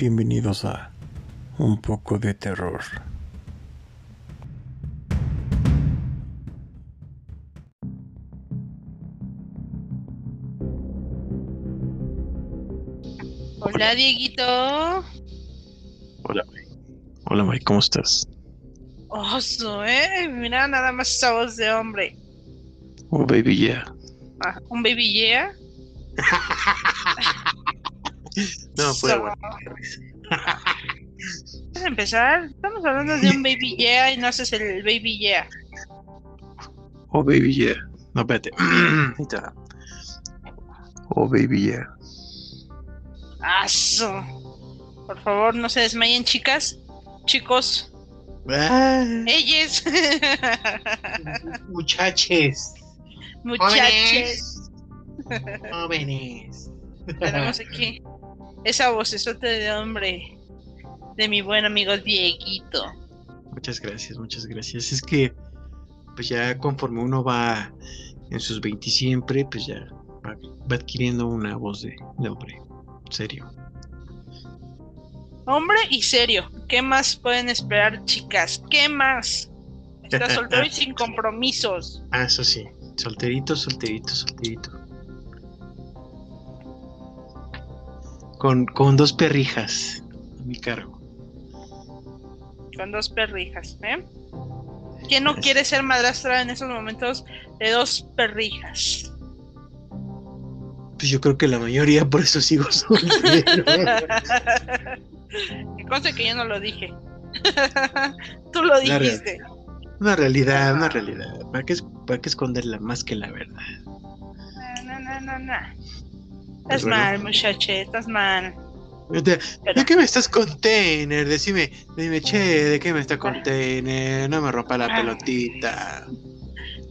Bienvenidos a Un poco de terror. Hola, Dieguito. Hola, Mike. Hola, Mike, ¿cómo estás? Oso, ¿eh? Mira, nada más esa voz de hombre. Oh, baby, yeah. Ah, ¿Un baby yeah? no, fue So- bueno. Para empezar, estamos hablando de un baby yeah y no haces el baby yeah. Oh, baby, yeah. No, espérate. Ahí está. Oh, baby, yeah. Aso. Por favor, no se desmayen, chicas. Chicos, Ah, ellos, Muchaches, muchachos. jóvenes. Tenemos aquí esa vocesota de hombre de mi buen amigo Dieguito. muchas gracias, muchas gracias. Es que, pues ya conforme uno va en sus 20 siempre, pues ya va, va adquiriendo una voz de, de hombre. Serio. Hombre y serio. ¿Qué más pueden esperar, chicas? ¿Qué más? Está soltero y sin compromisos. Ah, eso sí. Solterito, solterito, solterito. Con, con dos perrijas a mi cargo. Con dos perrijas, ¿eh? ¿Quién no quiere ser madrastra en esos momentos de dos perrijas? Pues yo creo que la mayoría, por eso sigo soltero. que conste que yo no lo dije. Tú lo dijiste. una realidad, una realidad. ¿Para qué, para qué esconderla más que la verdad? No, no, no, no. Estás bueno. mal, muchache, estás mal. ¿De, Pero- qué me estás container? Decime, dime, che, ¿de qué me está container? No me rompa la Ah. pelotita.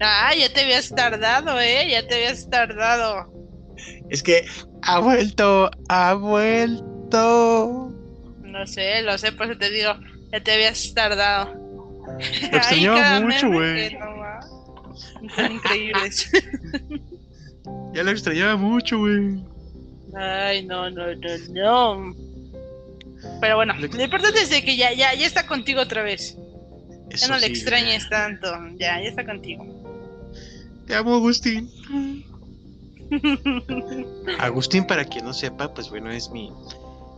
Ah, ya te habías tardado, ¿eh? Ya te habías tardado. Es que ha vuelto, ha vuelto. No sé, lo sé, por eso te digo, ya te habías tardado. Lo extrañaba mucho, güey. no. Son increíbles. Ya lo extrañaba mucho, güey. Ay, no, no, no, no. Pero bueno, lo importante es de que ya, ya, ya está contigo otra vez. Ya no le extrañes tanto. Ya, ya está contigo. Te amo, Agustín. Agustín, para quien no sepa, pues bueno, es mi,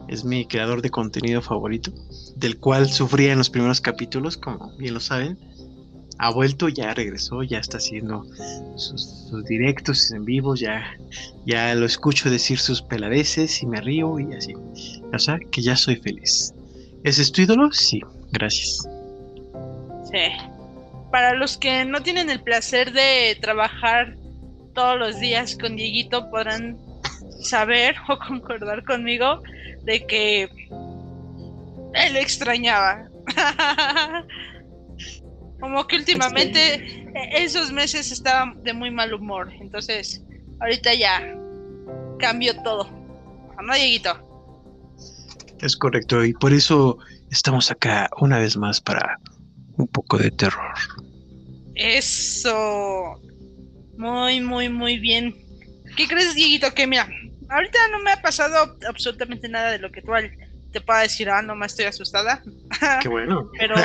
es mi creador de contenido favorito, del cual sufría en los primeros capítulos, como bien lo saben. Ha vuelto, ya regresó, ya está haciendo sus, directos en vivo, ya, ya lo escucho decir sus peladeces y me río y así. O sea, que ya soy feliz. ¿Ese es tu ídolo? Sí, gracias. Sí. Para los que no tienen el placer de trabajar todos los días con Dieguito, podrán saber o concordar conmigo de que él extrañaba. Como que últimamente e- esos meses estaba de muy mal humor. Entonces, ahorita ya cambió todo. ¿No, Dieguito? Es correcto, y por eso estamos acá una vez más para un poco de terror. Eso. Muy, muy, muy bien. ¿Qué crees, Dieguito? Que mira, ahorita no me ha pasado absolutamente nada de lo que tú al- te pueda decir, ah, no me estoy asustada. Qué bueno. Pero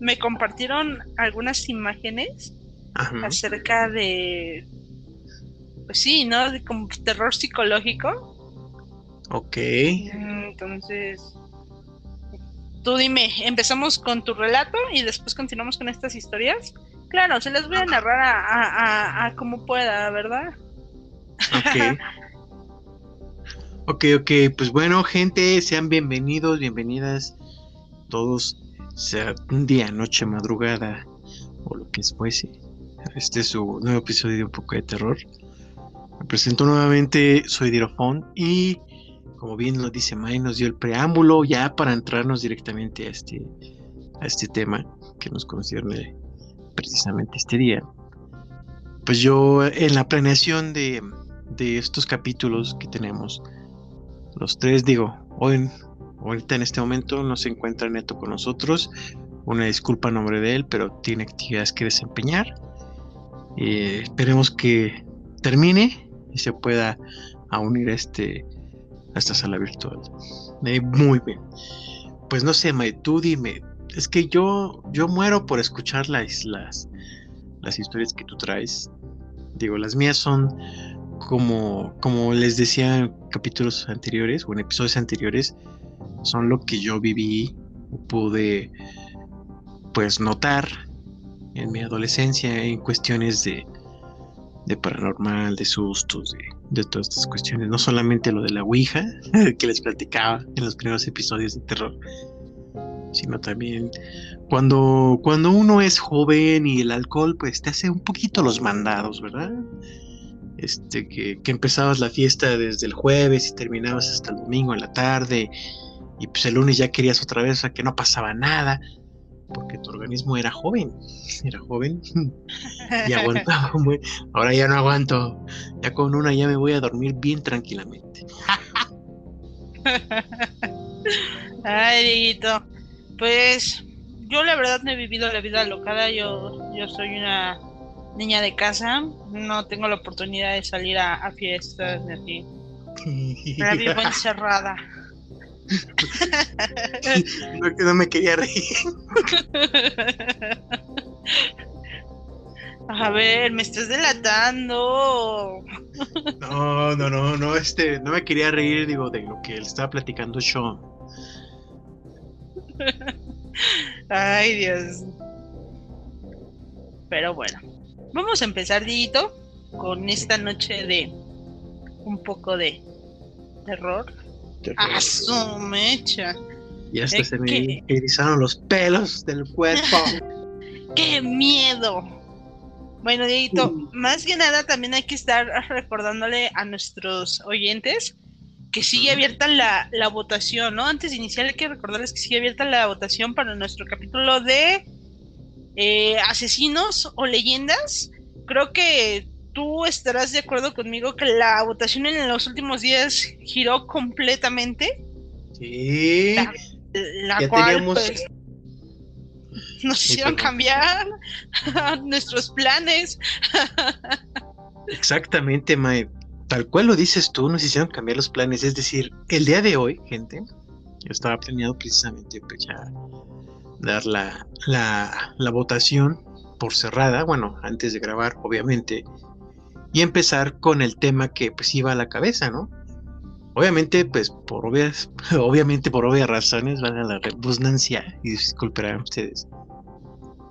me compartieron algunas imágenes Ajá. acerca de. Pues sí, ¿no? De como terror psicológico. Ok. Mm, Entonces. Tú dime, empezamos con tu relato y después continuamos con estas historias. Claro, se las voy a narrar a, a, a- a como pueda, ¿verdad? Ok. Ok, ok, pues bueno, gente, sean bienvenidos, bienvenidas todos, sea un día, noche, madrugada o lo que fuese. Este es su nuevo episodio de Un poco de terror. Me presento nuevamente, soy Dirofón y como bien lo dice May, nos dio el preámbulo ya para entrarnos directamente a este, a este tema que nos concierne precisamente este día. Pues yo en la planeación de, de estos capítulos que tenemos, los tres, digo, hoy, ahorita en este momento no se encuentra Neto con nosotros. Una disculpa a nombre de él, pero tiene actividades que desempeñar. Eh, esperemos que termine y se pueda a unir a este, a esta sala virtual. Eh, muy bien. Pues no sé, May, tú dime. Es que yo, yo muero por escuchar las, las, las historias que tú traes. Digo, las mías son como, como les decía en capítulos anteriores o en episodios anteriores, son lo que yo viví pude pues notar en mi adolescencia en cuestiones de, de paranormal, de sustos, de, de, todas estas cuestiones. No solamente lo de la Ouija, que les platicaba en los primeros episodios de terror, sino también cuando, cuando uno es joven y el alcohol pues te hace un poquito los mandados, ¿verdad? Este, que, empezabas la fiesta desde el jueves y terminabas hasta el domingo en la tarde y pues el lunes ya querías otra vez, o sea, que no pasaba nada, porque tu organismo era joven, era joven y aguantaba. Ahora ya no aguanto, ya con una ya me voy a dormir bien tranquilamente. Ay, Dieguito, pues yo la verdad no he vivido la vida locada, yo, yo soy una niña de casa, no tengo la oportunidad de salir a, a fiestas ni así. Pero vivo encerrada. no, que no me quería reír. A ver, me estás delatando. No, no, no, no, este, no me quería reír, digo, de lo que le estaba platicando Sean. Ay, Dios. Pero bueno, vamos a empezar, Dito, con esta noche de un poco de terror. A su mecha. Y hasta se me erizaron los pelos del cuerpo. ¡Qué miedo! Bueno, Dieguito, uh. más que nada también hay que estar recordándole a nuestros oyentes que sigue abierta la, la, votación, ¿no? Antes de iniciar hay que recordarles que sigue abierta la votación para nuestro capítulo de eh, asesinos o leyendas. Creo que tú estarás de acuerdo conmigo que la votación en los últimos días giró completamente. Sí. La, cual pues, nos hicieron cambiar nuestros planes. Exactamente, Mae. Tal cual lo dices tú, nos hicieron cambiar los planes. Es decir, el día de hoy, gente, yo estaba planeado precisamente pues ya dar la, la, la votación por cerrada, bueno, antes de grabar, obviamente, y empezar con el tema que pues iba a la cabeza, ¿no? Obviamente, pues por obvias, obviamente por obvias razones, van a la redundancia, y disculparán ustedes.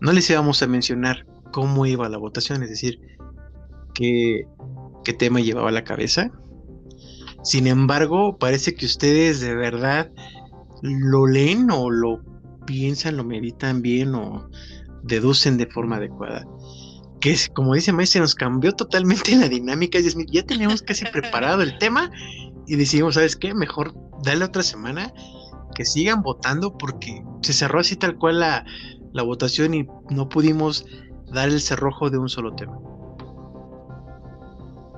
No les íbamos a mencionar cómo iba la votación, es decir, qué, qué tema llevaba a la cabeza. Sin embargo, parece que ustedes de verdad lo leen o lo piensan, lo meditan bien o deducen de forma adecuada que como dice Maestro, nos cambió totalmente la dinámica. Ya teníamos casi preparado el tema y decidimos, ¿sabes qué? Mejor dale otra semana, que sigan votando porque se cerró así tal cual la, la votación y no pudimos dar el cerrojo de un solo tema.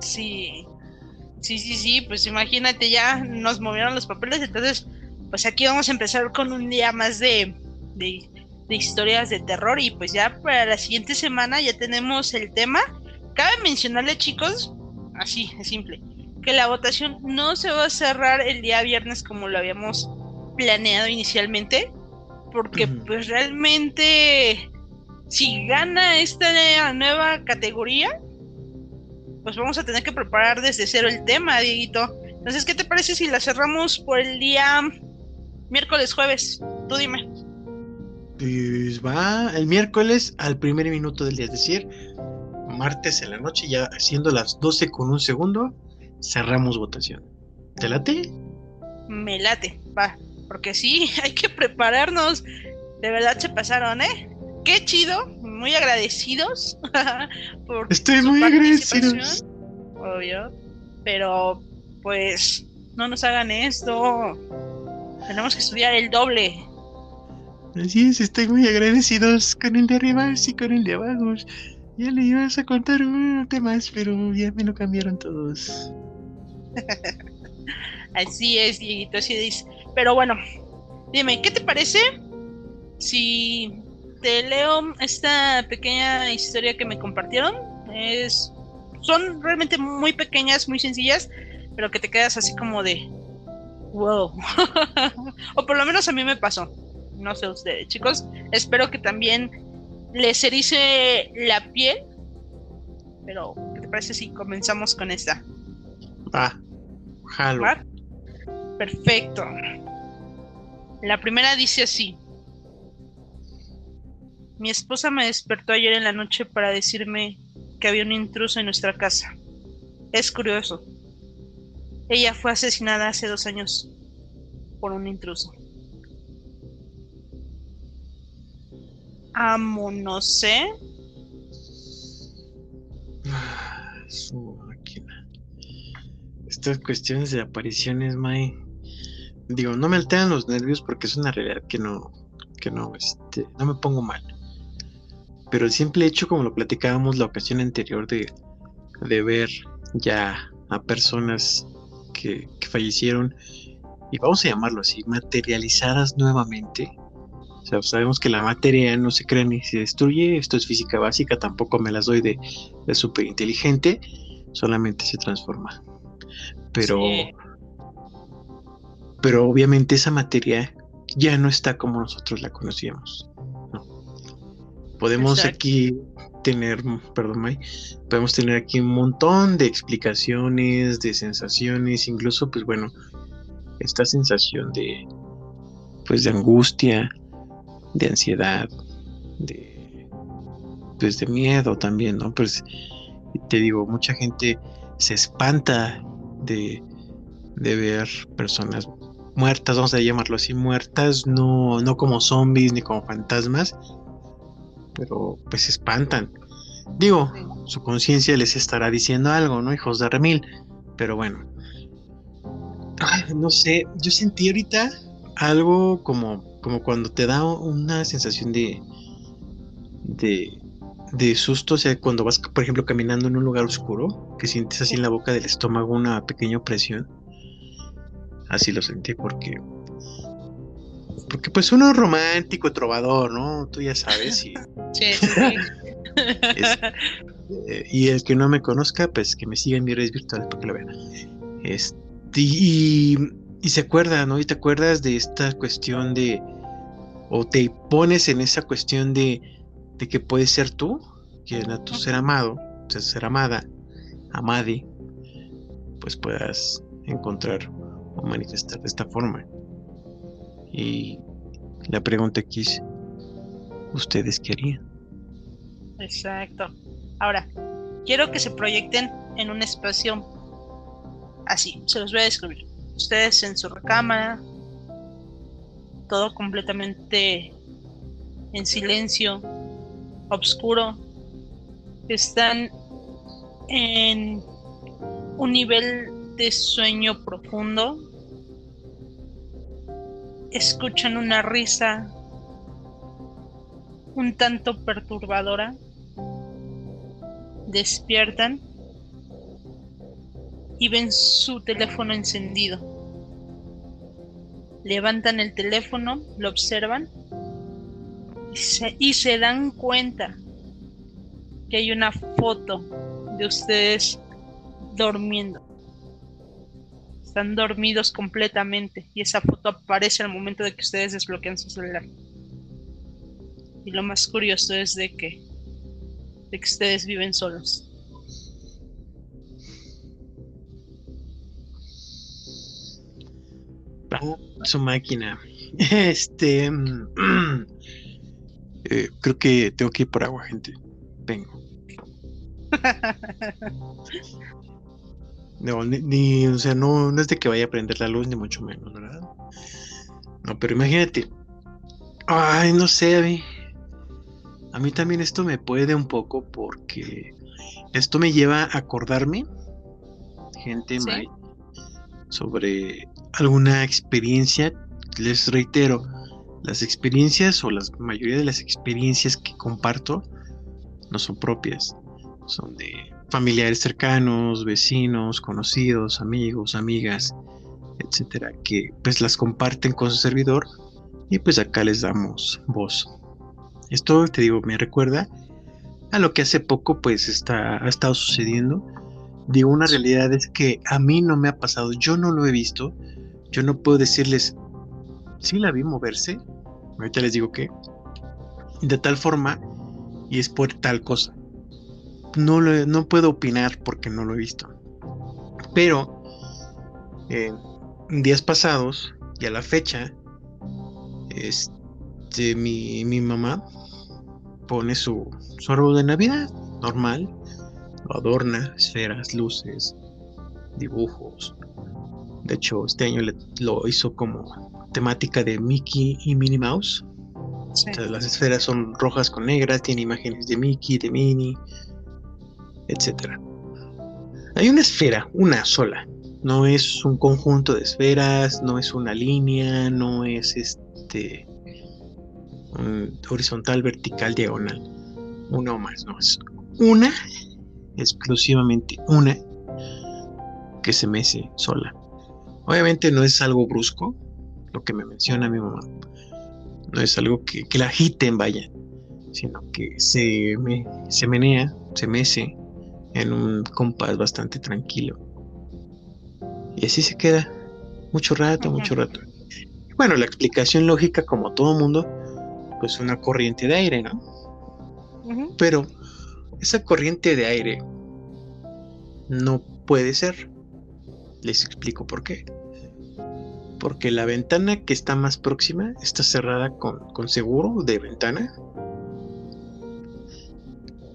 Sí, sí, sí, sí, pues imagínate, ya nos movieron los papeles, entonces, pues aquí vamos a empezar con un día más de, de de historias de terror y pues ya para la siguiente semana ya tenemos el tema. Cabe mencionarle chicos, así es simple, que la votación no se va a cerrar el día viernes como lo habíamos planeado inicialmente, porque pues realmente si gana esta nueva categoría, pues vamos a tener que preparar desde cero el tema, Dieguito. Entonces, ¿qué te parece si la cerramos por el día miércoles, jueves? Tú dime. Pues va el miércoles al primer minuto del día, es decir, martes en la noche, ya siendo las 12 con un segundo, cerramos votación. ¿Te late? Me late, va, porque sí, hay que prepararnos. De verdad se pasaron, ¿eh? Qué chido, muy agradecidos por Estoy muy agradecidos. Obvio, pero pues no nos hagan esto. Tenemos que estudiar el doble. Así es, estoy muy agradecidos con el de arriba y con el de abajo. Ya le ibas a contar un tema más, pero ya me lo cambiaron todos. así es, Dieguito, así es. Pero bueno, dime, ¿qué te parece si te leo esta pequeña historia que me compartieron? Es, son realmente muy pequeñas, muy sencillas, pero que te quedas así como de, Wow. o por lo menos a mí me pasó. No sé ustedes, chicos. Espero que también les erice la piel. Pero, ¿qué te parece si comenzamos con esta? Va, jalo. ¿Va? Perfecto. La primera dice así. Mi esposa me despertó ayer en la noche para decirme que había un intruso en nuestra casa. Es curioso. Ella fue asesinada hace dos años por un intruso. Amo, no sé. Ah, Su máquina. Estas cuestiones de apariciones, May. Digo, no me alteran los nervios porque es una realidad que no, que no, este, no me pongo mal. Pero el simple hecho, como lo platicábamos la ocasión anterior, de, de ver ya a personas que, que fallecieron, y vamos a llamarlo así, materializadas nuevamente. Sea, sabemos que la materia no se crea ni se destruye, esto es física básica, tampoco me las doy de, de súper inteligente, solamente se transforma. Pero, Sí. pero obviamente esa materia ya no está como nosotros la conocíamos. ¿no? Podemos Exacto. aquí tener, perdón, May, podemos tener aquí un montón de explicaciones, de sensaciones, incluso, pues bueno, esta sensación de, pues de angustia, de ansiedad, de, pues de miedo también, ¿no? Pues te digo, mucha gente se espanta de, de ver personas muertas, vamos a llamarlo así, muertas, no, no como zombies ni como fantasmas, pero pues se espantan. Digo, su conciencia les estará diciendo algo, ¿no? Hijos de remil, pero bueno. No sé, yo sentí ahorita algo como, como cuando te da una sensación de, de, de susto, o sea, cuando vas, por ejemplo, caminando en un lugar oscuro, que sientes así en la boca del estómago una pequeña opresión. Así lo sentí porque porque pues uno romántico, trovador, ¿no? Tú ya sabes y, Sí, sí, sí. Es- eh, y el que no me conozca, pues que me siga en mis redes virtuales para que lo vea. Este, y, y se acuerda, ¿no? Y te acuerdas de esta cuestión de o te pones en esa cuestión de, de que puedes ser tú, que a tu ser amado, o sea, ser amada, amadi, pues puedas encontrar o manifestar de esta forma. Y la pregunta aquí es, ¿ustedes qué harían? Exacto. Ahora, quiero que se proyecten en un espacio así. Se los voy a describir. Ustedes en su recámara, todo completamente en silencio, oscuro. Están en un nivel de sueño profundo. Escuchan una risa un tanto perturbadora. Despiertan y ven su teléfono encendido. Levantan el teléfono, lo observan y se, dan cuenta que hay una foto de ustedes durmiendo. Están dormidos completamente y esa foto aparece al momento de que ustedes desbloquean su celular. Y lo más curioso es de que, de que ustedes viven solos. Su máquina. Este. mm, eh, creo que tengo que ir por agua, gente. Vengo. No, ni, ni- o sea, no, no es de que vaya a prender la luz, ni mucho menos, ¿verdad? No, pero imagínate. Ay, no sé, a mí. A mí también esto me puede un poco porque esto me lleva a acordarme, gente, Sí. May, sobre alguna experiencia. Les reitero, las experiencias o la mayoría de las experiencias que comparto no son propias, son de familiares cercanos, vecinos, conocidos, amigos, amigas, etcétera, que pues las comparten con su servidor y pues acá les damos voz. Esto te digo, me recuerda a lo que hace poco pues está, ha estado sucediendo. Digo, una realidad es que a mí no me ha pasado, yo no lo he visto, yo no puedo decirles, sí la vi moverse, ahorita les digo que, de tal forma, y es por tal cosa. No, no puedo opinar porque no lo he visto. Pero, en días pasados, y a la fecha, este, mi, mi mamá pone su, su árbol de Navidad normal, lo adorna, esferas, luces, dibujos. De hecho, este año lo hizo como temática de Mickey y Minnie Mouse. las esferas son rojas con negras, tiene imágenes de Mickey, de Minnie, etc. Hay una esfera, una sola. No es un conjunto de esferas, no es una línea, no es este horizontal, vertical, diagonal. Una o más, no es una, exclusivamente una, que se mece sola. Obviamente no es algo brusco, lo que me menciona mi mamá. No es algo que, la agiten, vaya, sino que se, se menea, se mece en un compás bastante tranquilo. Y así se queda, mucho rato, mucho rato. Bueno, la explicación lógica, como todo mundo, pues una corriente de aire, ¿no? Pero esa corriente de aire no puede ser. Les explico por qué. Porque la ventana que está más próxima está cerrada con, seguro de ventana.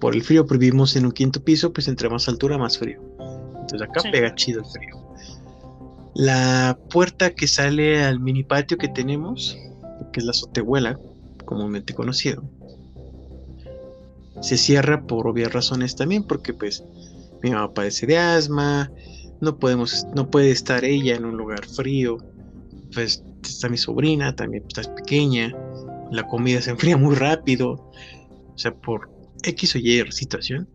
Por el frío, pues vivimos en un quinto piso, pues entre más altura, más frío. Entonces acá pega chido el frío. La puerta que sale al mini patio que tenemos, que es la azotehuela, comúnmente conocido, se cierra por obvias razones también, porque pues mi mamá padece de asma, no podemos, no puede estar ella en un lugar frío, pues está mi sobrina, también está pequeña, la comida se enfría muy rápido, o sea, por X o Y situación,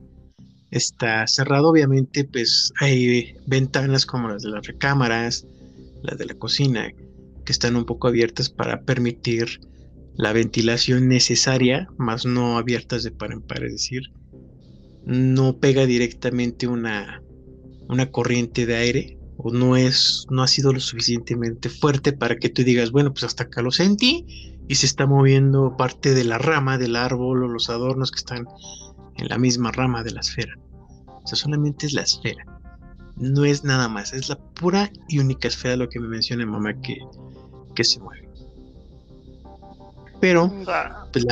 está cerrado, obviamente, pues hay ventanas como las de las recámaras, las de la cocina, que están un poco abiertas para permitir la ventilación necesaria, más no abiertas de par en par, es decir, no pega directamente una, una corriente de aire o no es no ha sido lo suficientemente fuerte para que tú digas, bueno, pues hasta acá lo sentí y se está moviendo parte de la rama del árbol o los adornos que están en la misma rama de la esfera. O sea, solamente es la esfera. No es nada más, es la pura y única esfera lo que me menciona mamá que, que se mueve. Pero pues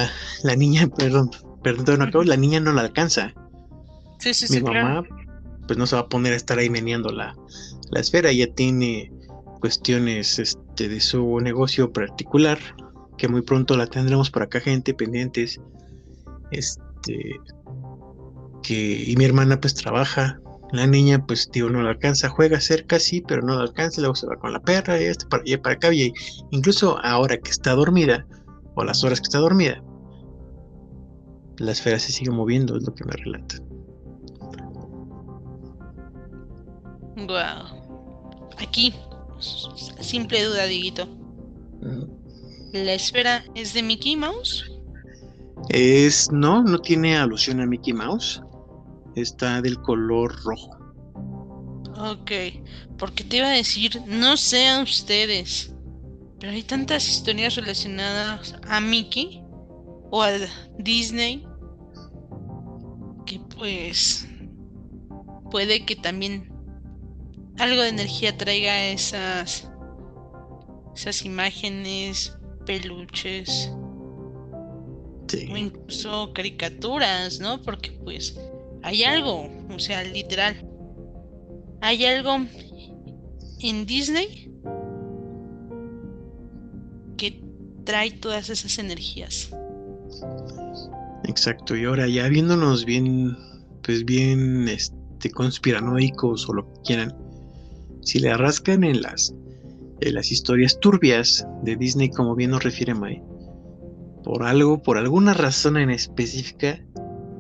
la, niña, perdón, perdón, acabo, la niña no la alcanza. Sí, sí, Mi mamá, pues no se va a poner a estar ahí meneando la, la esfera, ya tiene cuestiones este, de su negocio particular, que muy pronto la tendremos por acá, gente, pendientes. Este, que, y mi hermana pues trabaja, la niña pues digo no la alcanza, juega cerca sí, pero no la alcanza, luego se va con la perra y este para allá para acá, y incluso ahora que está dormida, o las horas que está dormida, la esfera se sigue moviendo, es lo que me relata. Wow. Aquí, simple duda, Diguito. ¿La esfera es de Mickey Mouse? Es, no, no tiene alusión a Mickey Mouse. Está del color rojo. Ok, porque te iba a decir, no sean ustedes, pero hay tantas historias relacionadas a Mickey o a Disney que pues puede que también algo de energía traiga esas esas imágenes, peluches o incluso caricaturas, ¿no? Porque pues hay algo, o sea, literal. Hay algo en Disney que trae todas esas energías. Exacto, y ahora ya viéndonos bien, pues bien este, conspiranoicos o lo que quieran, si le rascan en las, en las historias turbias de Disney, como bien nos refiere Mai, por algo, por alguna razón en específica,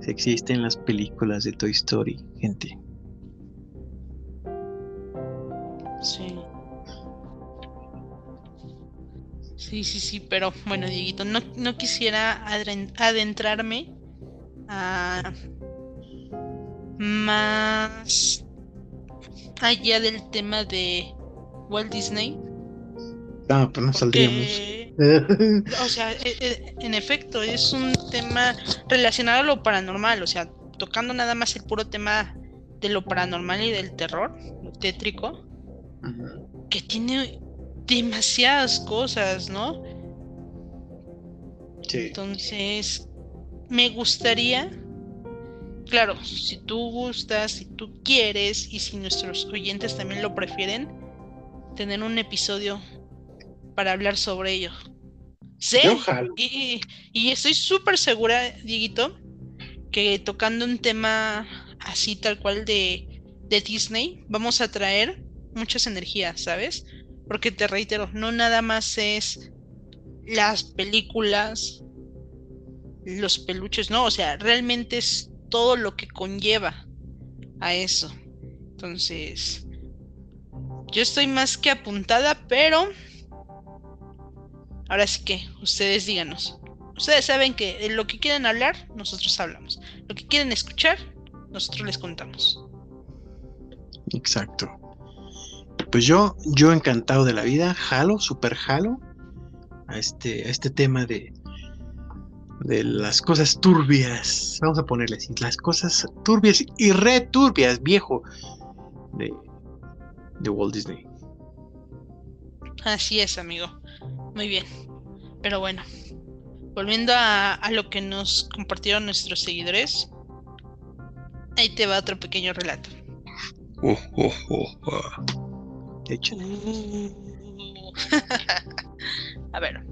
se existen las películas de Toy Story, gente. Sí. Sí, sí, sí, pero bueno, Dieguito, no, no quisiera adentrarme a más allá del tema de Walt Disney, No, pues no saldríamos. o sea, e, e, en efecto, es un tema relacionado a lo paranormal, o sea, tocando nada más el puro tema de lo paranormal y del terror, lo tétrico, que tiene demasiadas cosas, ¿no? Sí. Entonces, me gustaría, claro, si tú gustas, si tú quieres y si nuestros oyentes también lo prefieren, tener un episodio para hablar sobre ello. Sí, y, y, estoy súper segura, Dieguito, que tocando un tema así tal cual de, de Disney, vamos a traer muchas energías, ¿sabes? Porque te reitero, no nada más es las películas, los peluches, no, o sea, realmente es todo lo que conlleva a eso. Entonces, yo estoy más que apuntada, pero ahora sí que ustedes díganos. Ustedes saben que de lo que quieren hablar, nosotros hablamos. Lo que quieren escuchar, nosotros les contamos. Exacto. Pues yo, yo encantado de la vida, jalo, super jalo a este, a este tema de, de las cosas turbias. Vamos a ponerle así, las cosas turbias y returbias, viejo, de, de Walt Disney. Así es, amigo. Muy bien. Pero bueno, volviendo a, a lo que nos compartieron nuestros seguidores, ahí te va otro pequeño relato. Oh, oh, oh, A ver.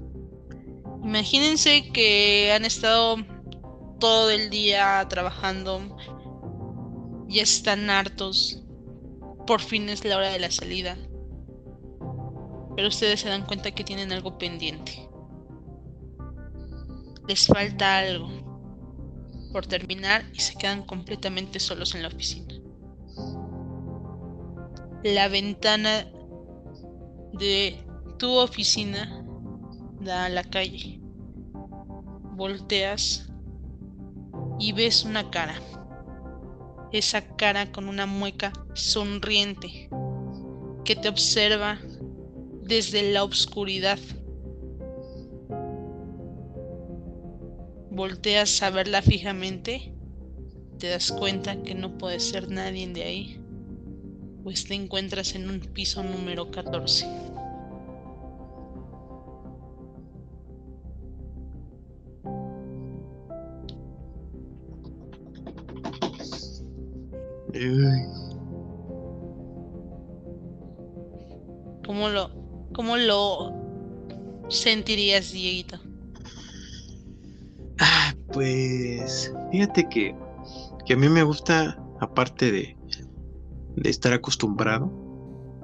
Imagínense que han estado todo el día trabajando. Ya están hartos. Por fin es la hora de la salida. Pero ustedes se dan cuenta que tienen algo pendiente. Les falta algo por terminar y se quedan completamente solos en la oficina. La ventana de tu oficina a la calle. Volteas y ves una cara. Esa cara con una mueca sonriente que te observa desde la oscuridad. Volteas a verla fijamente, te das cuenta que no puede ser nadie de ahí pues te encuentras en un piso número 14. ¿Cómo lo, cómo lo sentirías, Dieguito? Ah, pues fíjate que, que a mí me gusta, aparte de, de estar acostumbrado.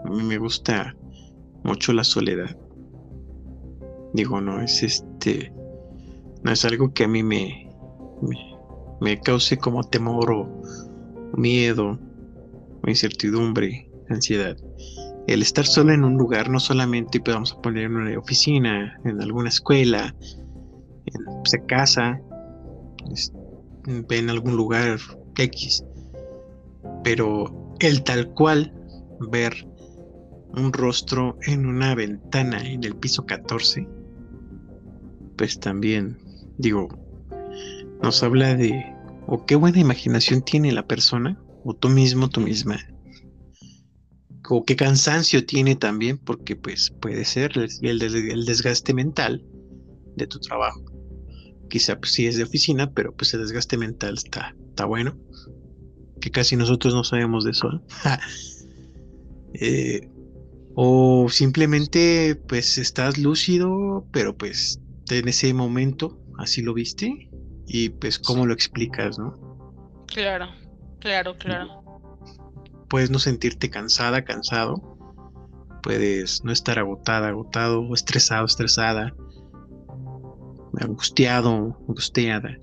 A mí me gusta mucho la soledad. Digo, no es este. No es algo que a mí me, me, cause como temor o miedo o incertidumbre, ansiedad. El estar solo en un lugar, no solamente pues, poner en una oficina, en alguna escuela, en pues, casa, en algún lugar X, pero el tal cual ver un rostro en una ventana en el piso 14, pues también, digo, nos habla de, o qué buena imaginación tiene la persona, o tú mismo, tú misma, o qué cansancio tiene también, porque pues puede ser el, el desgaste mental de tu trabajo. Quizá pues sí es de oficina, pero pues el desgaste mental está, está bueno que casi nosotros no sabemos de eso. Eh, o simplemente pues estás lúcido, pero pues en ese momento así lo viste y pues cómo lo explicas, ¿no? Claro, claro, claro. Puedes no sentirte cansada, cansado. Puedes no estar agotada, agotado, o estresado, estresada, angustiado, angustiada.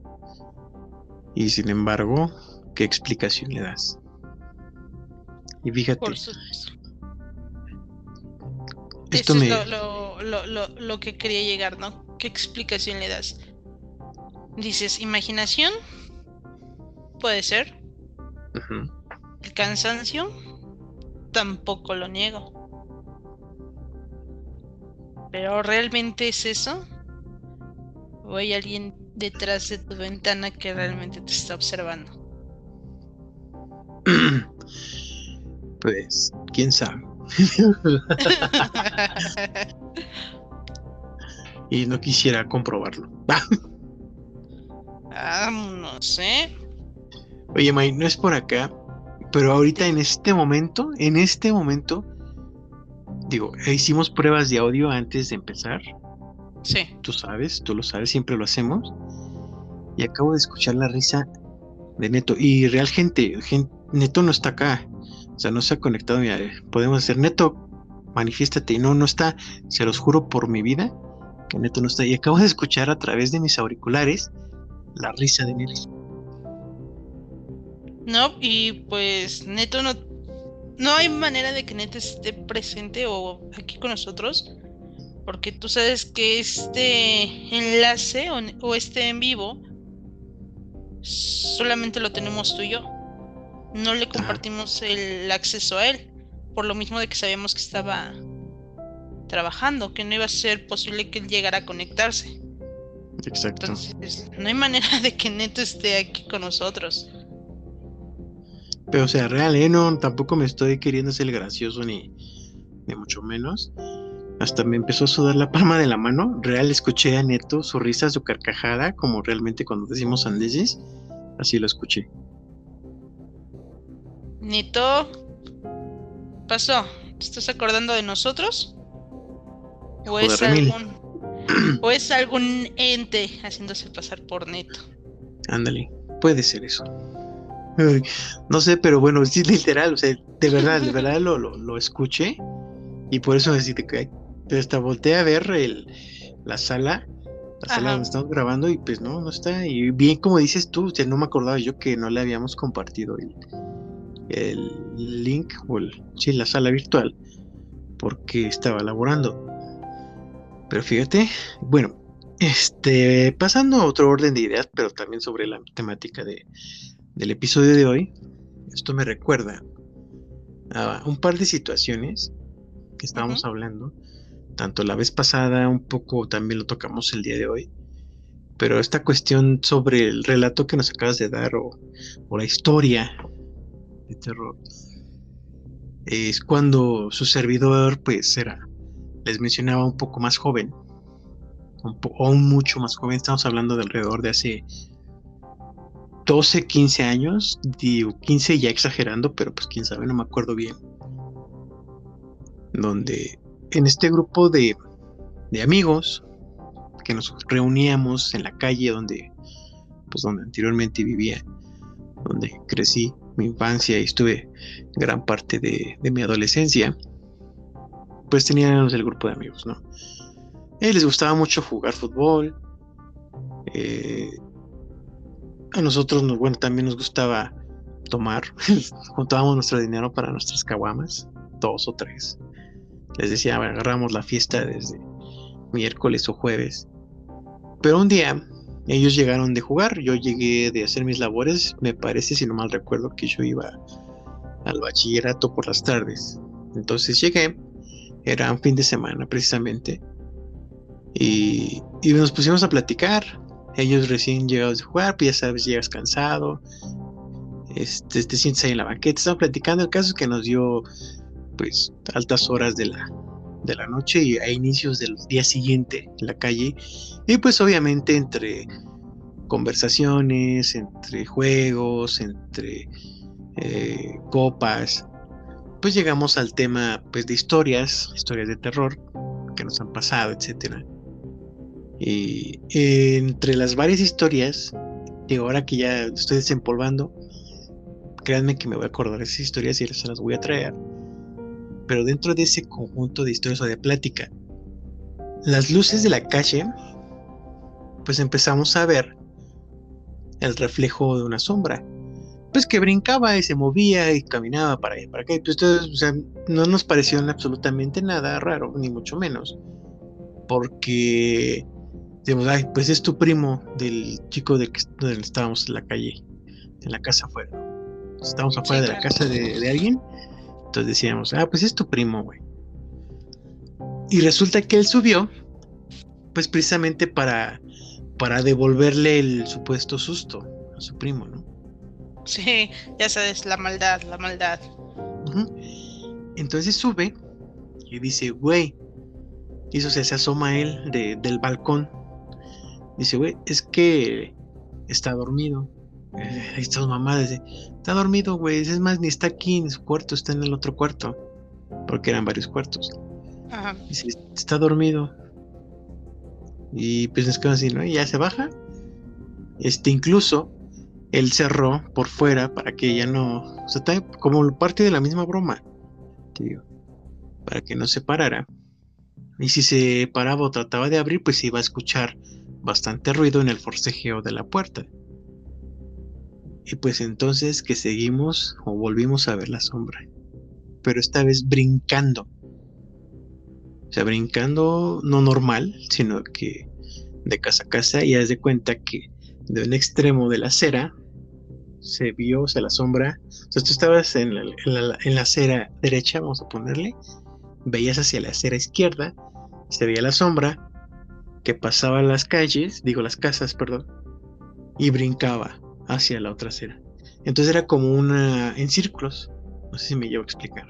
Y sin embargo, ¿qué explicación le das? Y fíjate. Esto me... es lo, que quería llegar, ¿no? ¿Qué explicación le das? Dices, imaginación. Puede ser. El cansancio. Tampoco lo niego. Pero ¿realmente es eso? ¿O hay alguien detrás de tu ventana que realmente te está observando? Pues, quién sabe. y no quisiera comprobarlo. ah, no sé. Oye, May, no es por acá, pero ahorita en este momento, en este momento, digo, hicimos pruebas de audio antes de empezar. Sí. Tú sabes, tú lo sabes, siempre lo hacemos. Y acabo de escuchar la risa de Neto. Y real gente, Neto no está acá. O sea, no se ha conectado. Mira, podemos hacer Neto, manifiéstate. No, no está. Se los juro por mi vida que Neto no está. Y acabo de escuchar a través de mis auriculares la risa de Neto. No, y pues Neto no. No hay manera de que Neto esté presente o aquí con nosotros. Porque tú sabes que este enlace o, este en vivo solamente lo tenemos tú y yo. No le compartimos el acceso a él. Por lo mismo de que sabíamos que estaba trabajando, que no iba a ser posible que él llegara a conectarse. Exacto. Entonces, no hay manera de que Neto esté aquí con nosotros. Pero, o sea, real, ¿eh? No, tampoco me estoy queriendo ser gracioso ni, ni mucho menos. Hasta me empezó a sudar la palma de la mano. Real, escuché a Neto su risa, su carcajada, como realmente cuando decimos andesis. Así lo escuché. Neto, pasó? ¿Te estás acordando de nosotros? ¿O es, algún, ¿O es algún ente haciéndose pasar por Neto? Ándale, puede ser eso. No sé, pero bueno, sí, literal, o sea, de verdad, de verdad lo, lo, escuché y por eso necesito que hasta volteé a ver el, la sala, la sala donde estamos grabando y pues no, no está. Y bien como dices tú, o no me acordaba yo que no le habíamos compartido el, el link o el, sí, la sala virtual porque estaba laborando. Pero fíjate, bueno, este, pasando a otro orden de ideas, pero también sobre la temática de, del episodio de hoy, esto me recuerda a un par de situaciones que estábamos hablando, tanto la vez pasada, un poco también lo tocamos el día de hoy, pero esta cuestión sobre el relato que nos acabas de dar o, la historia de terror es cuando su servidor pues era, les mencionaba un poco más joven, o un mucho más joven, estamos hablando de alrededor de hace 12, 15 años, digo 15 ya exagerando, pero pues quién sabe, no me acuerdo bien. Donde en este grupo de, de amigos que nos reuníamos en la calle donde, pues donde anteriormente vivía, donde crecí mi infancia y estuve gran parte de mi adolescencia, pues teníamos el grupo de amigos, ¿no? A les gustaba mucho jugar fútbol, eh, a nosotros, bueno, también nos gustaba tomar. Juntábamos nuestro dinero para nuestras caguamas, dos o tres. Les decía, agarramos la fiesta desde miércoles o jueves. Pero un día ellos llegaron de jugar, yo llegué de hacer mis labores, me parece, si no mal recuerdo, que yo iba al bachillerato por las tardes. Entonces llegué, era un fin de semana precisamente, y, y nos pusimos a platicar, ellos recién llegados de jugar, pues ya sabes, llegas cansado, este, te sientes ahí en la banqueta, estaban platicando, el caso es que nos dio pues altas horas de la, de la noche y a inicios del día siguiente en la calle, y pues obviamente entre conversaciones, entre juegos, entre eh, copas, pues llegamos al tema pues de historias, historias de terror que nos han pasado, etcétera. Y entre las varias historias, de ahora que ya estoy desempolvando, créanme que me voy a acordar de esas historias y se las voy a traer. Pero dentro de ese conjunto de historias o de plática, las luces de la calle, pues empezamos a ver el reflejo de una sombra. Pues que brincaba y se movía y caminaba para allá para acá. pues no nos pareció absolutamente nada raro, ni mucho menos. Porque Decimos, ay, pues es tu primo del chico de que donde estábamos en la calle, en la casa afuera. Estábamos afuera de la casa de, alguien. Entonces decíamos, ah, pues es tu primo, güey. Y resulta que él subió, pues precisamente para, para devolverle el supuesto susto a su primo, ¿no? Sí, ya sabes, la maldad, la maldad. Entonces sube y dice, güey, y eso se asoma él del balcón. Dice, güey, es que está dormido. Eh, ahí está su mamá, dice, está dormido, güey. Es más, ni está aquí en su cuarto, está en el otro cuarto. Porque eran varios cuartos. Ajá. Dice, está dormido. Y pues es como así, ¿no? Y ya se baja. Este, incluso, él cerró por fuera para que ya no. O sea, está como parte de la misma broma. Tío. Para que no se parara. Y si se paraba o trataba de abrir, pues iba a escuchar bastante ruido en el forcejeo de la puerta. Y pues entonces que seguimos o volvimos a ver la sombra. Pero esta vez brincando. O sea, brincando no normal, sino que de casa a casa y haz de cuenta que de un extremo de la acera se vio, o sea, la sombra. O sea, tú estabas en la, en la acera derecha, vamos a ponerle, veías hacia la acera izquierda, se veía la sombra que pasaba las calles, digo las casas, perdón, y brincaba hacia la otra acera. Entonces era como una en círculos. No sé si me llevo a explicar.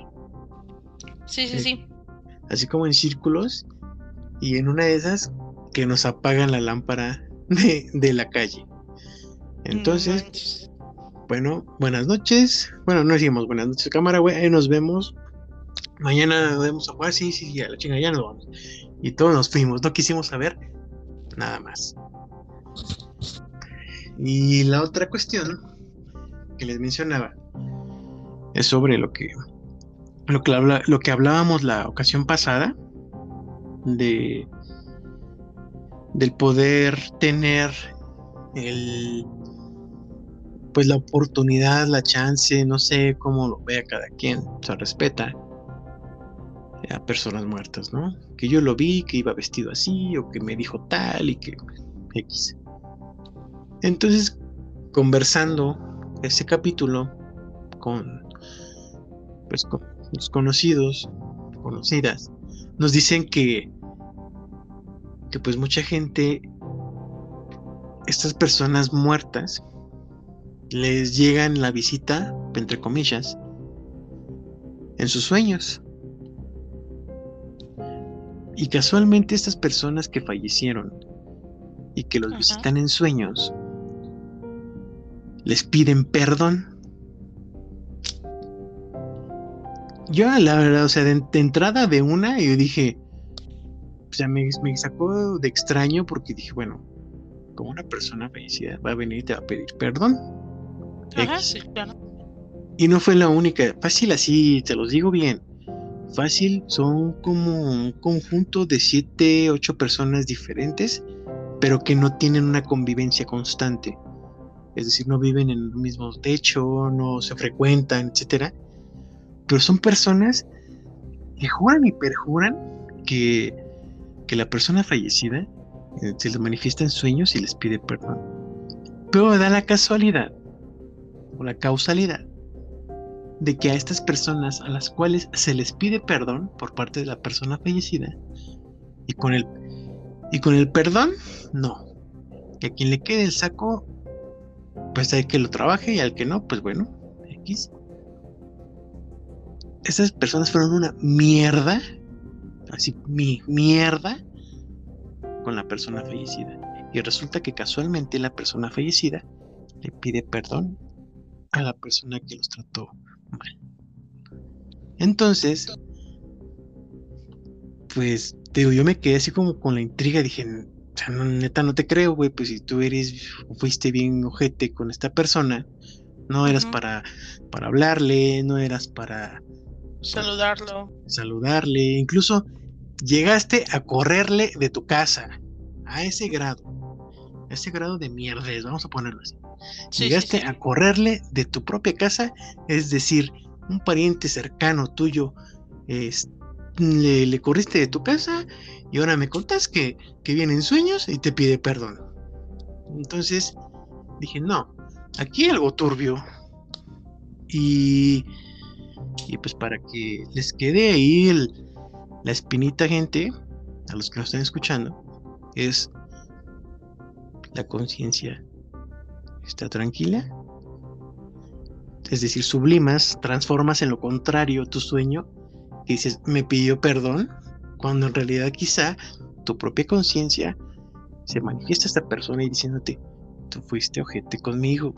Sí, sí, sí. Así como en círculos y en una de esas que nos apagan la lámpara de, de la calle. Entonces, bueno, buenas noches. Bueno, no decimos buenas noches, cámara, güey. Ahí nos vemos. Mañana vemos a jugar. Sí, sí, sí, a la chinga, ya nos vamos. Y todos nos fuimos. No quisimos saber nada más. Y la otra cuestión que les mencionaba es sobre lo que lo que hablábamos la ocasión pasada de del poder tener el pues la oportunidad, la chance, no sé cómo lo vea cada quien, se respeta a personas muertas, ¿no? Que yo lo vi, que iba vestido así, o que me dijo tal y que X. Entonces, conversando ese capítulo con pues con los conocidos, conocidas, nos dicen que que pues mucha gente estas personas muertas les llegan la visita, entre comillas, en sus sueños. Y casualmente estas personas que fallecieron y que los visitan en sueños, les piden perdón. Yo, la verdad, o sea, de, entrada de una, yo dije, o sea, me, me, sacó de extraño porque dije, bueno, como una persona fallecida va a venir y te va a pedir perdón. Ajá, sí, claro. Y no fue la única, fácil así, te los digo bien. Fácil, son como un conjunto de siete, ocho personas diferentes, pero que no tienen una convivencia constante es decir, no viven en el mismo techo, no se frecuentan, etcétera. Pero son personas que juran y perjuran que, que la persona fallecida eh, se les manifiesta en sueños y les pide perdón. Pero da la casualidad la causalidad de que a estas personas a las cuales se les pide perdón por parte de la persona fallecida y con el y con el perdón no que a quien le quede el saco pues hay que lo trabaje y al que no, pues bueno, X. Esas personas fueron una mierda, así, mi mierda, con la persona fallecida. Y resulta que casualmente la persona fallecida le pide perdón a la persona que los trató mal. Entonces, pues, digo, yo me quedé así como con la intriga, dije, o sea, neta, no te creo, güey. Pues si tú eres, fuiste bien ojete con esta persona, no eras para, para hablarle, no eras para. Saludarlo. Saludarle. Incluso llegaste a correrle de tu casa. A ese grado. A ese grado de mierdes, vamos a ponerlo así. Llegaste a correrle de tu propia casa, es decir, un pariente cercano tuyo, le, le corriste de tu casa y ahora me contás que, que viene en sueños y te pide perdón. Entonces dije, no, aquí algo turbio. Y, y pues para que les quede ahí el, La espinita, gente, a los que nos están escuchando, es la conciencia. ¿Está tranquila? Es decir, sublimas, transformas en lo contrario tu sueño y dices, me pidió perdón, cuando en realidad quizá tu propia conciencia se manifiesta a esta persona y diciéndote, tú fuiste ojete conmigo.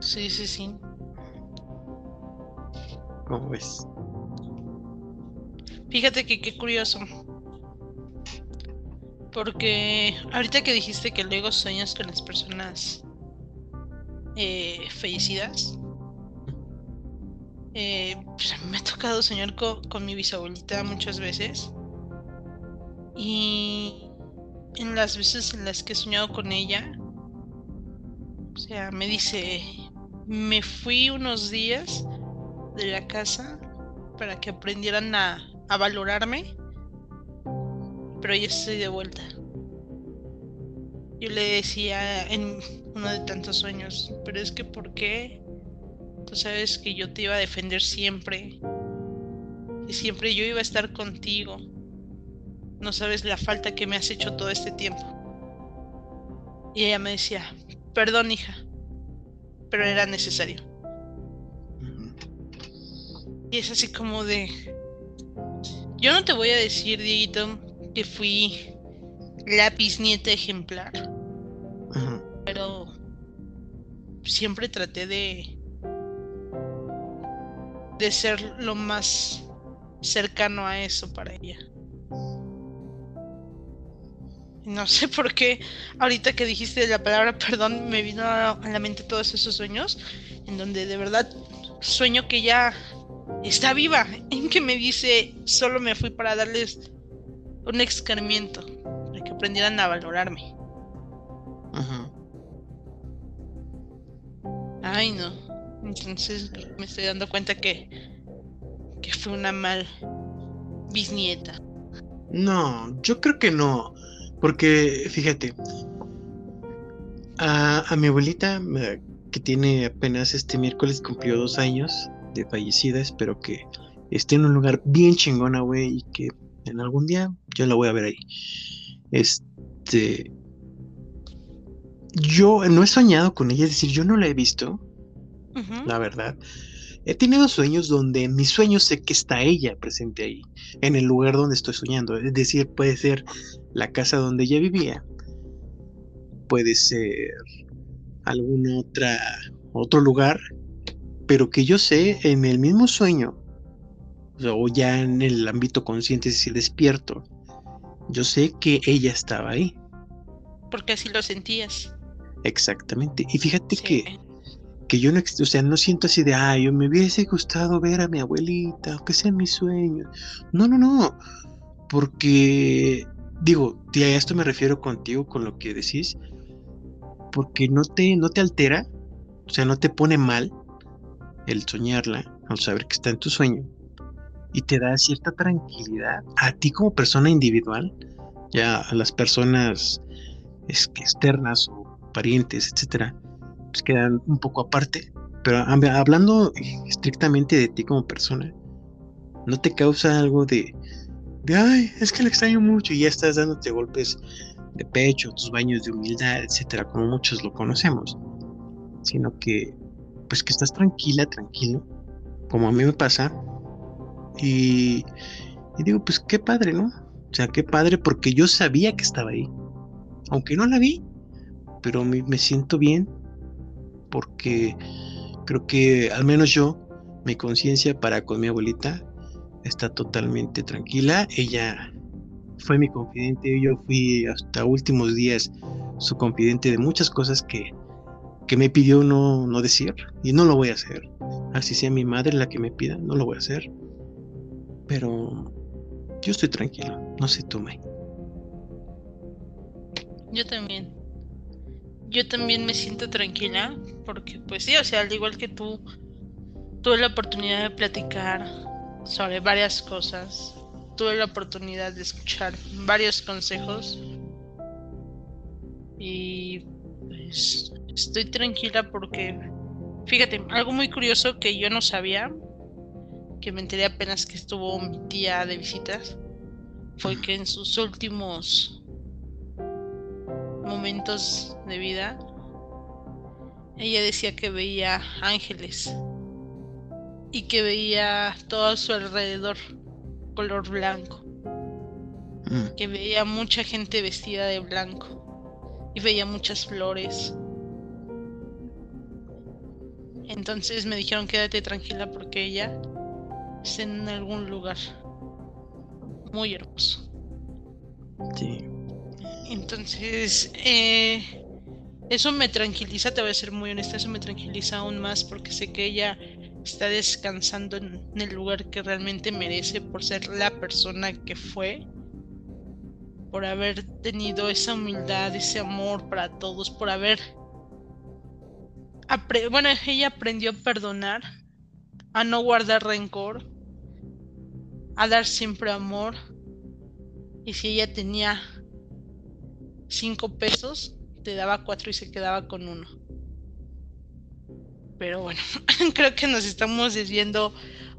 Sí, sí, sí. ¿Cómo ves? Fíjate que qué curioso. Porque ahorita que dijiste que luego sueñas con las personas eh, fallecidas, eh, pues me ha tocado soñar con mi bisabuelita muchas veces. Y en las veces en las que he soñado con ella, o sea, me dice, me fui unos días de la casa para que aprendieran a, a valorarme, pero ya estoy de vuelta. Yo le decía en uno de tantos sueños, pero es que ¿por qué? Tú sabes que yo te iba a defender siempre. Y siempre yo iba a estar contigo. No sabes la falta que me has hecho todo este tiempo. Y ella me decía, perdón hija, pero era necesario. Y es así como de... Yo no te voy a decir, Dieguito, que fui la bisnieta ejemplar. Pero siempre traté de de ser lo más cercano a eso para ella. No sé por qué ahorita que dijiste la palabra perdón me vino a la mente todos esos sueños en donde de verdad sueño que ya está viva, en que me dice solo me fui para darles un escarmiento, para que aprendieran a valorarme. Ay no. Entonces me estoy dando cuenta que, que fue una mal bisnieta. No, yo creo que no. Porque, fíjate, a, mi abuelita, que tiene apenas este miércoles cumplió dos años de fallecida, espero que esté en un lugar bien chingona, güey, y que en algún día yo la voy a ver ahí. Este. Yo no he soñado con ella, es decir, yo no la he visto, la verdad. He tenido sueños donde en mis sueños sé que está ella presente ahí, en el lugar donde estoy soñando. Es decir, puede ser la casa donde ella vivía, puede ser algún otra, otro lugar, pero que yo sé en el mismo sueño, o ya en el ámbito consciente, si despierto, yo sé que ella estaba ahí. Porque así lo sentías. Exactamente. Y fíjate que que yo no, o sea, no siento así de, ay, yo me hubiese gustado ver a mi abuelita, aunque sea mi sueño. No, no, no, porque, digo, a esto me refiero contigo con lo que decís, porque no te, no te altera, o sea, no te pone mal el soñarla, al saber que está en tu sueño, y te da cierta tranquilidad a ti como persona individual, ya a las personas externas o parientes, etcétera, pues quedan un poco aparte. Pero hablando estrictamente de ti como persona, ¿no te causa algo de, de ay, es que le extraño mucho y ya estás dándote golpes de pecho, tus baños de humildad, etcétera, como muchos lo conocemos? Sino que, pues que estás tranquila, tranquilo, como a mí me pasa. Y, digo, pues qué padre, ¿no? O sea, qué padre porque yo sabía que estaba ahí. Aunque no la vi, pero me, me siento bien, porque creo que al menos yo, mi conciencia para con mi abuelita está totalmente tranquila. Ella fue mi confidente, yo fui hasta últimos días su confidente de muchas cosas que, que me pidió no, no decir y no lo voy a hacer. Así sea mi madre la que me pida, no lo voy a hacer. Pero yo estoy tranquilo, no sé tú, May. Yo también. Yo también me siento tranquila porque pues sí, o sea, al igual que tú, tuve la oportunidad de platicar sobre varias cosas, tuve la oportunidad de escuchar varios consejos. Y pues estoy tranquila porque, fíjate, algo muy curioso que yo no sabía que me enteré apenas que estuvo mi tía de visitas, fue que en sus últimos momentos de vida, ella decía que veía ángeles y que veía todo a su alrededor color blanco, Mm, que veía mucha gente vestida de blanco y veía muchas flores. Entonces me dijeron quédate tranquila porque ella en algún lugar muy hermoso. sí. Entonces, eh, eso me tranquiliza, te voy a ser muy honesta, eso me tranquiliza aún más porque sé que ella está descansando en, el lugar que realmente merece por ser la persona que fue, por haber tenido esa humildad, ese amor para todos, por haber... bueno, ella aprendió a perdonar, a no guardar rencor, a dar siempre amor. Y si ella tenía cinco pesos, te daba cuatro y se quedaba con uno. Pero bueno, creo que nos estamos desviando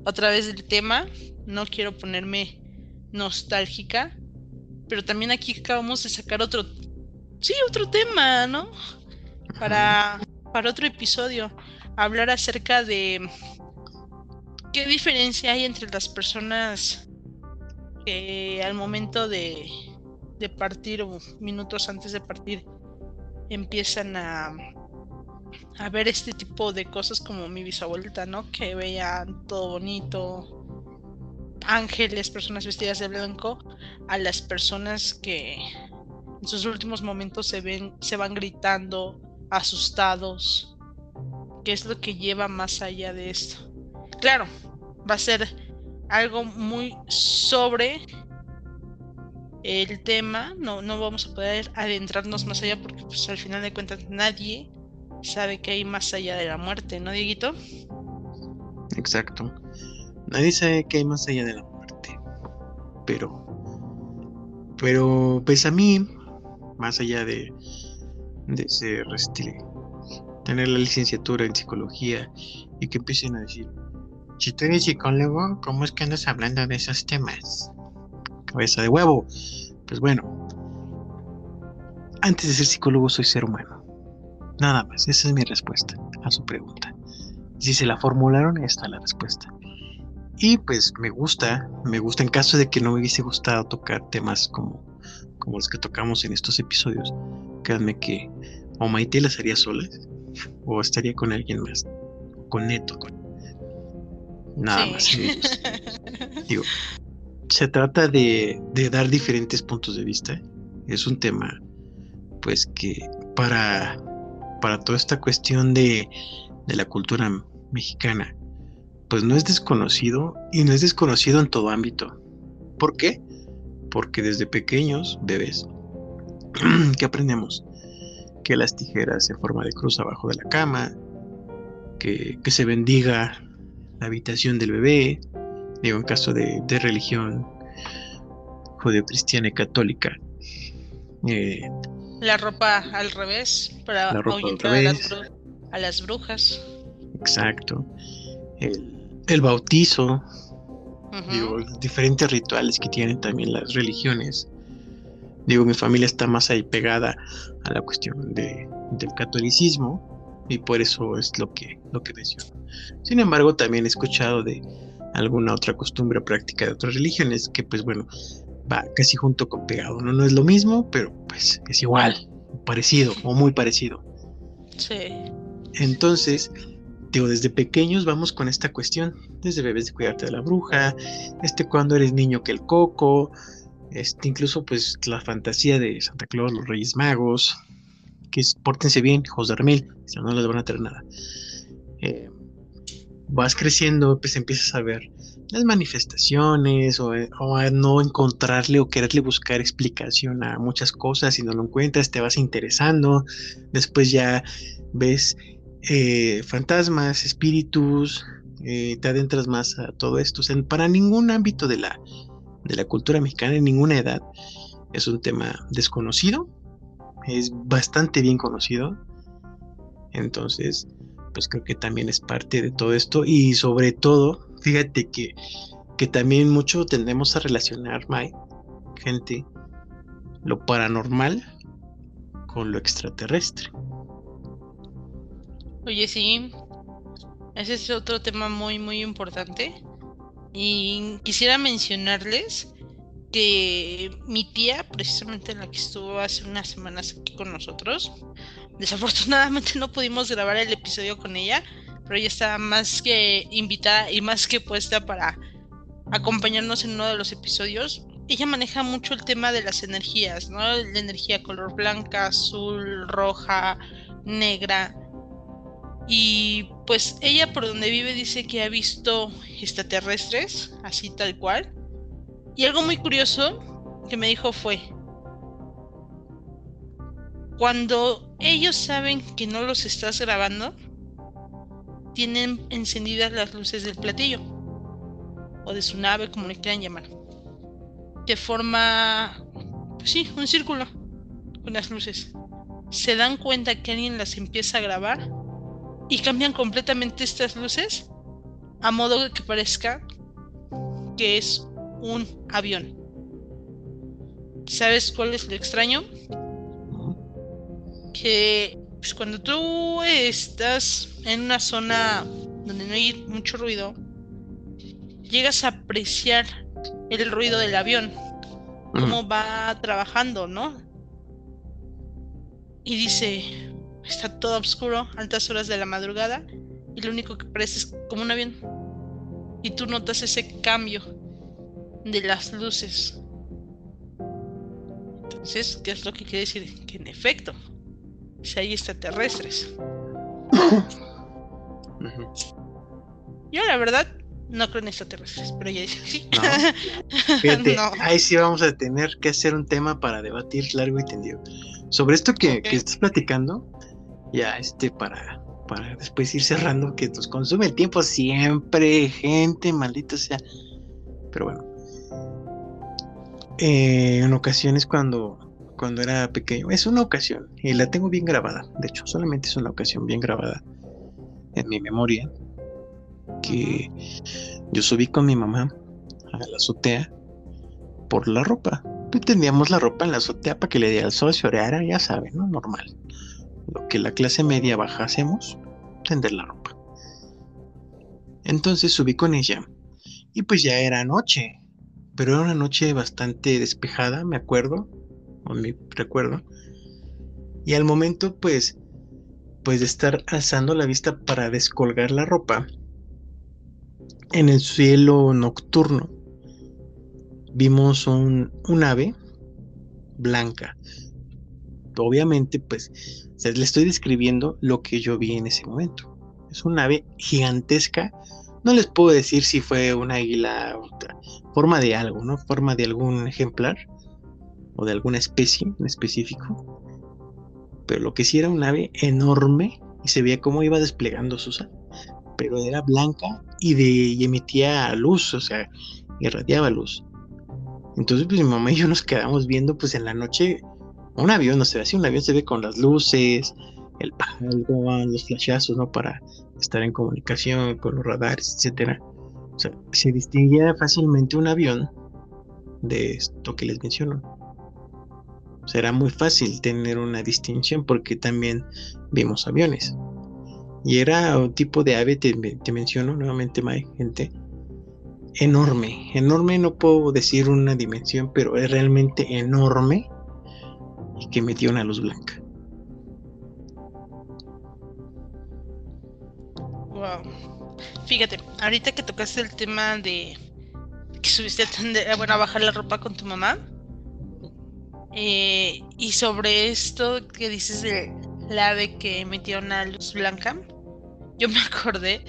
otra vez del tema. No quiero ponerme nostálgica, pero también aquí acabamos de sacar otro, sí, otro tema, ¿no? Para, para otro episodio, hablar acerca de qué diferencia hay entre las personas que al momento de, partir o minutos antes de partir empiezan a, a ver este tipo de cosas como mi bisabuelita, ¿no? Que veían todo bonito, ángeles, personas vestidas de blanco, a las personas que en sus últimos momentos se ven, se van gritando, asustados. ¿Qué es lo que lleva más allá de esto? Claro, va a ser algo muy sobre el tema, no, no vamos a poder adentrarnos más allá porque pues al final de cuentas nadie sabe que hay más allá de la muerte, ¿no, Dieguito? Exacto. Nadie sabe qué hay más allá de la muerte. Pero. Pero, pues a mí, más allá de, de ser, este, tener la licenciatura en psicología y que empiecen a decir, si tú eres psicólogo, ¿cómo es que andas hablando de esos temas? Cabeza de huevo. Pues bueno, antes de ser psicólogo soy ser humano. Nada más, esa es mi respuesta a su pregunta. Si se la formularon, esta es la respuesta. Y pues me gusta, me gusta en caso de que no me hubiese gustado tocar temas como, como los que tocamos en estos episodios. Créanme que o Maite las haría sola o estaría con alguien más, con Neto, con... Nada más. Digo, se trata de, de dar diferentes puntos de vista. Es un tema, pues que para, para toda esta cuestión de, de la cultura mexicana, pues no es desconocido y no es desconocido en todo ámbito. ¿Por qué? Porque desde pequeños, bebés, ¿qué aprendemos? Que las tijeras en forma de cruz abajo de la cama, que, que se bendiga la habitación del bebé, digo, en caso de, de religión judeocristiana y católica. eh, La ropa al revés para ahuyentar a a las brujas. exacto. El, el bautizo, digo, diferentes rituales que tienen también las religiones. Digo, mi familia está más ahí pegada a la cuestión de, del catolicismo y por eso es lo que, lo que menciono. Sin embargo, también he escuchado de alguna otra costumbre o práctica de otras religiones que pues bueno, va casi junto con pegado. No, no es lo mismo, pero pues es igual, parecido o muy parecido. Sí. Entonces, digo, desde pequeños vamos con esta cuestión, desde bebés de cuidarte de la bruja, este cuando eres niño que el coco, este incluso pues la fantasía de Santa Claus, los Reyes Magos, que pórtense bien, hijos de Remil, si no no les van a traer nada. Eh, vas creciendo, pues empiezas a ver las manifestaciones o, eh, o a no encontrarle o quererle buscar explicación a muchas cosas y no lo encuentras, te vas interesando, después ya ves eh, fantasmas, espíritus, te adentras más a todo esto. Para ningún ámbito de la, de la cultura mexicana, en ninguna edad, es un tema desconocido, es bastante bien conocido. Entonces, pues creo que también es parte de todo esto y sobre todo fíjate que, que también mucho tendemos a relacionar, gente, lo paranormal con lo extraterrestre. Oye, sí, ese es otro tema muy, muy importante. Y quisiera mencionarles que mi tía, precisamente la que estuvo hace unas semanas aquí con nosotros, desafortunadamente no pudimos grabar el episodio con ella, pero ella está más que invitada y más que puesta para acompañarnos en uno de los episodios. Ella maneja mucho el tema de las energías, ¿no? La energía color blanca, azul, roja, negra. Y pues ella por donde vive dice que ha visto extraterrestres, así tal cual. Y algo muy curioso que me dijo fue, cuando ellos saben que no los estás grabando, tienen encendidas las luces del platillo o de su nave, como le quieran llamar, que forma, pues sí, un círculo con las luces. Se dan cuenta que alguien las empieza a grabar y cambian completamente estas luces a modo que parezca que es un avión. ¿Sabes cuál es lo extraño? Que pues, cuando tú estás en una zona donde no hay mucho ruido, llegas a apreciar el ruido del avión, cómo va trabajando, ¿no? Y dice, está todo oscuro, altas horas de la madrugada, y lo único que parece es como un avión. Y tú notas ese cambio de las luces. Entonces, ¿qué es lo que quiere decir? Que en efecto, si hay extraterrestres. Yo la verdad no creo en extraterrestres, pero ella dice sí. Fíjate, ahí sí vamos a tener que hacer un tema para debatir largo y tendido. Sobre esto que, que estás platicando, ya este para, para después ir cerrando, que nos consume el tiempo siempre, gente, maldito sea. Pero bueno. Eh, en ocasiones cuando, cuando era pequeño, es una ocasión, y la tengo bien grabada, de hecho, solamente es una ocasión bien grabada en mi memoria, que yo subí con mi mamá a la azotea por la ropa. Pues teníamos la ropa en la azotea para que le diera el sol, se oreara, ya saben, ¿no? Normal lo que la clase media baja hacemos, tender la ropa. Entonces subí con ella y pues ya era noche, pero era una noche bastante despejada, me acuerdo, o me recuerdo. Y al momento pues pues de estar alzando la vista para descolgar la ropa en el cielo nocturno vimos un, un ave blanca obviamente, pues, le estoy describiendo lo que yo vi en ese momento. Es una ave gigantesca. No les puedo decir si fue una águila, forma de algo, ¿no? Forma de algún ejemplar o de alguna especie en específico. Pero lo que sí era un ave enorme y se veía cómo iba desplegando sus alas. Pero era blanca y, de, emitía luz, o sea, irradiaba luz. Entonces, pues mi mamá y yo nos quedamos viendo, pues en la noche un avión no se ve así, un avión se ve con las luces, el van los flashazos, ¿no? Para estar en comunicación con los radares, etcétera. O sea, se distinguía fácilmente un avión de esto que les menciono. Será muy fácil tener una distinción porque también vimos aviones. Y era un tipo de ave, te, te menciono nuevamente, Mike, gente, enorme. Enorme, no puedo decir una dimensión, pero es realmente enorme y que metió una luz blanca. Wow. Fíjate, ahorita que tocaste el tema de que subiste a, bueno, a bajar la ropa con tu mamá. Eh, y sobre esto que dices de la ave que metió una luz blanca, yo me acordé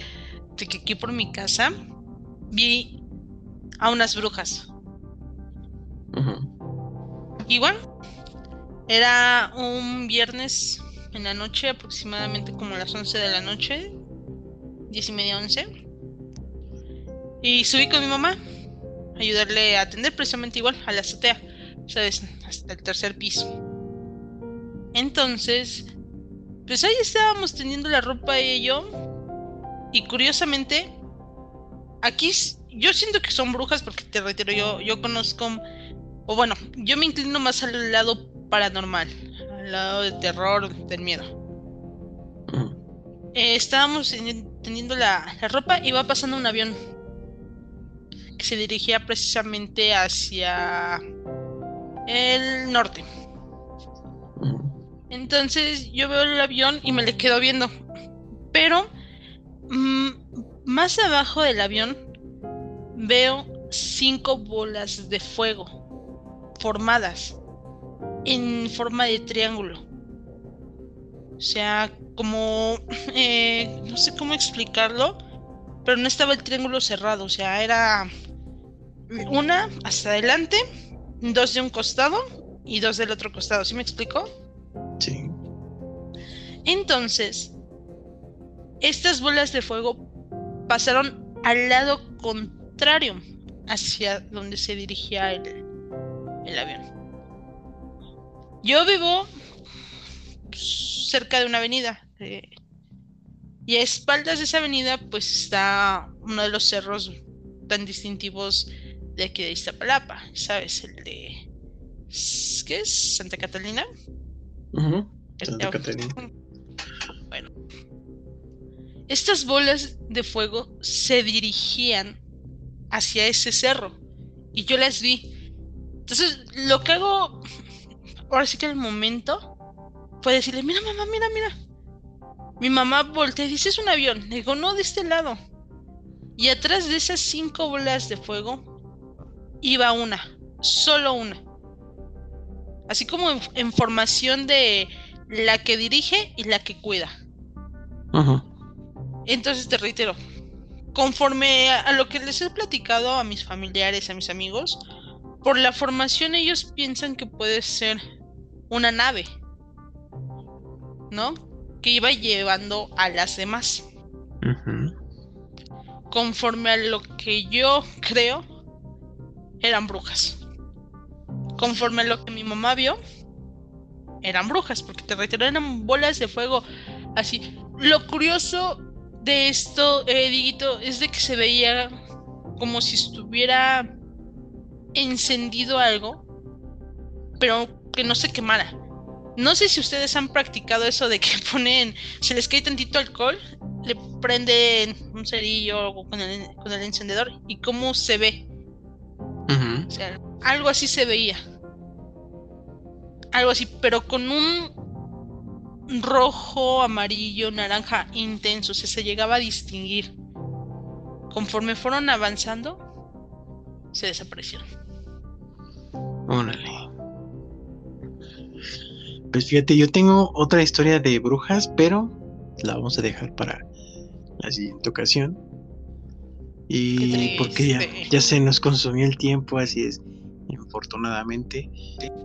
de que aquí por mi casa vi a unas brujas. Igual, era un viernes en la noche, aproximadamente como las 11 de la noche, 10 y media, 11. Y subí con mi mamá a ayudarle a atender precisamente igual a la azotea, ¿sabes? Hasta el tercer piso. Entonces, pues ahí estábamos teniendo la ropa y yo. Y curiosamente, aquí yo siento que son brujas porque te reitero, yo, yo conozco, o bueno, yo me inclino más al lado paranormal, al lado del terror, del miedo. Eh, estábamos teniendo la, la ropa y va pasando un avión que se dirigía precisamente hacia el norte. Entonces yo veo el avión y me le quedo viendo. Pero mm, más abajo del avión veo cinco bolas de fuego formadas en forma de triángulo. O sea, como... Eh, no sé cómo explicarlo, pero no estaba el triángulo cerrado. O sea, era una hasta adelante, dos de un costado y dos del otro costado. ¿Sí me explico? Sí. Entonces, estas bolas de fuego pasaron al lado contrario hacia donde se dirigía el, el avión. Yo vivo cerca de una avenida y a espaldas de esa avenida pues está uno de los cerros tan distintivos de aquí de Iztapalapa, ¿sabes? El de... ¿Qué es? ¿Santa Catalina? Santa Catalina. Bueno. Estas bolas de fuego se dirigían hacia ese cerro y yo las vi. Entonces, lo que hago ahora sí que en el momento fue decirle, mira mamá, mira, mira. Mi mamá voltea y dice, es un avión. Le digo, no, de este lado. Y atrás de esas cinco bolas de fuego iba una, solo una. Así como en, formación de la que dirige y la que cuida. Entonces te reitero, conforme a, lo que les he platicado a mis familiares, a mis amigos, por la formación ellos piensan que puede ser una nave, ¿no? Que iba llevando a las demás. Conforme a lo que yo creo, eran brujas. Conforme a lo que mi mamá vio, eran brujas, porque te reitero, eran bolas de fuego así. Lo curioso de esto, eh, Diguito, es de que se veía como si estuviera encendido algo, pero que no se quemara. No sé si ustedes han practicado eso de que ponen, se les cae tantito alcohol, le prenden un cerillo con el, con el encendedor y cómo se ve o sea, algo así se veía. Algo así, pero con un rojo, amarillo, naranja intenso. O sea, se llegaba a distinguir. Conforme fueron avanzando, se desaparecieron. Órale. Pues fíjate, yo tengo otra historia de brujas, pero la vamos a dejar para la siguiente ocasión. Y porque ya, se nos consumió el tiempo, así es. Infortunadamente,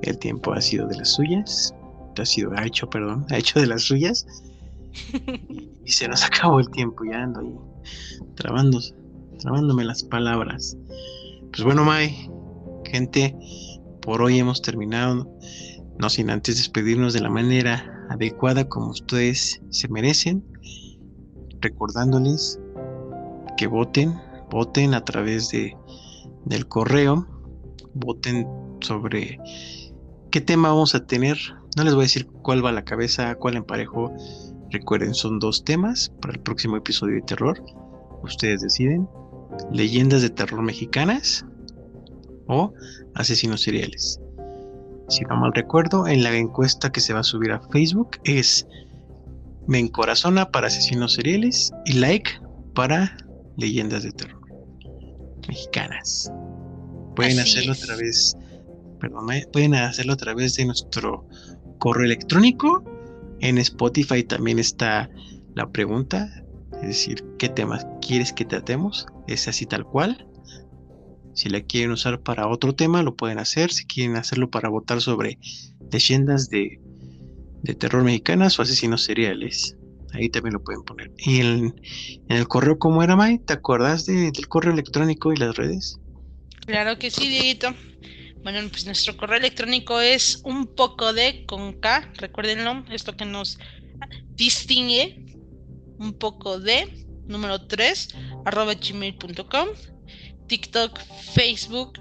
el tiempo ha sido de las suyas. Ha sido, ha hecho, perdón, ha hecho de las suyas. y, se nos acabó el tiempo, ya ando ahí trabando, trabándome las palabras. Pues bueno, Mai, gente, por hoy hemos terminado. No sin antes despedirnos de la manera adecuada como ustedes se merecen, recordándoles que voten voten a través de, del correo, voten sobre qué tema vamos a tener. No les voy a decir cuál va a la cabeza, cuál emparejo. Recuerden, son dos temas para el próximo episodio de terror. Ustedes deciden. Leyendas de terror mexicanas o asesinos seriales. Si no mal recuerdo, en la encuesta que se va a subir a Facebook es me encorazona para asesinos seriales y like para leyendas de terror mexicanas. Pueden hacerlo a través, perdón, pueden hacerlo a través de nuestro correo electrónico. En Spotify también está la pregunta, es decir, ¿qué temas quieres que tratemos? Es así tal cual. Si la quieren usar para otro tema, lo pueden hacer. Si quieren hacerlo para votar sobre leyendas de, de terror mexicanas o asesinos seriales, Ahí también lo pueden poner. ¿Y en, el correo cómo era, May? ¿Te acuerdas del correo electrónico y las redes? Claro que sí, Dieguito. Bueno, pues nuestro correo electrónico es un poco de con K, recuérdenlo, esto que nos distingue, un poco de número 3 arroba gmail.com, TikTok, Facebook.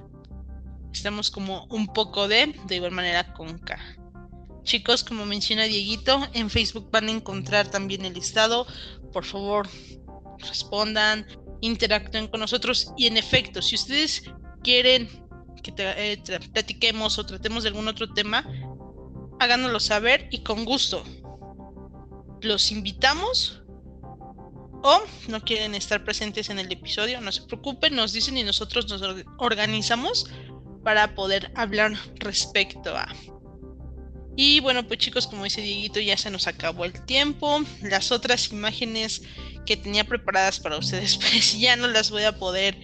Estamos como un poco de, de igual manera con K. Chicos, como menciona Dieguito, en Facebook van a encontrar también el listado. Por favor, respondan, interactúen con nosotros. Y en efecto, si ustedes quieren que eh, platiquemos o tratemos de algún otro tema, háganoslo saber y con gusto. Los invitamos o no quieren estar presentes en el episodio, no se preocupen, nos dicen y nosotros nos organizamos para poder hablar respecto a y bueno, pues chicos, como dice Dieguito, ya se nos acabó el tiempo. Las otras imágenes que tenía preparadas para ustedes, pues ya no las voy a poder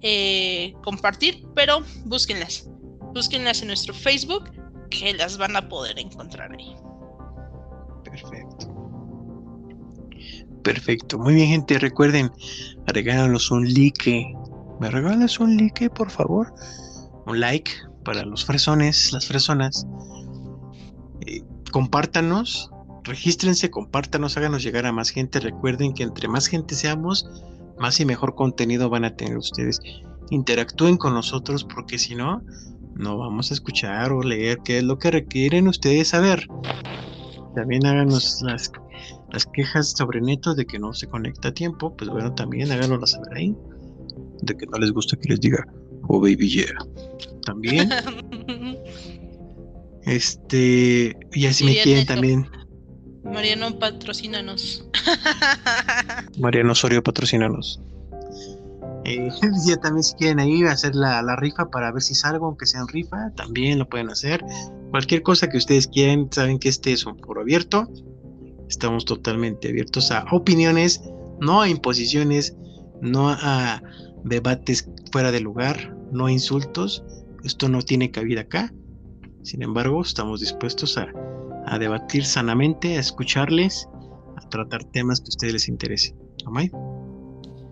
eh, compartir, pero búsquenlas. Búsquenlas en nuestro Facebook, que las van a poder encontrar ahí. Perfecto. Perfecto. Muy bien, gente. Recuerden, regálanos un like. ¿Me regalas un like, por favor? Un like para los fresones, las fresonas compártanos, regístrense, compártanos, háganos llegar a más gente. Recuerden que entre más gente seamos, más y mejor contenido van a tener ustedes. Interactúen con nosotros porque si no, no vamos a escuchar o leer qué es lo que requieren ustedes saber. También háganos las, las quejas sobre Neto de que no se conecta a tiempo. Pues bueno, también háganoslas saber ahí. De que no les gusta que les diga, oh baby yeah. También. Este, y así me quieren también. Mariano, patrocínanos. Mariano Osorio, patrocínanos. Eh, ya también si quieren ahí hacer la, la, rifa para ver si salgo, aunque sea en rifa, también lo pueden hacer. Cualquier cosa que ustedes quieran, saben que este es un foro abierto. Estamos totalmente abiertos a opiniones, no a imposiciones, no a debates fuera de lugar, no a insultos. Esto no tiene cabida acá. Sin embargo, estamos dispuestos a, debatir sanamente, a escucharles, a tratar temas que a ustedes les interesen. ¿Amay?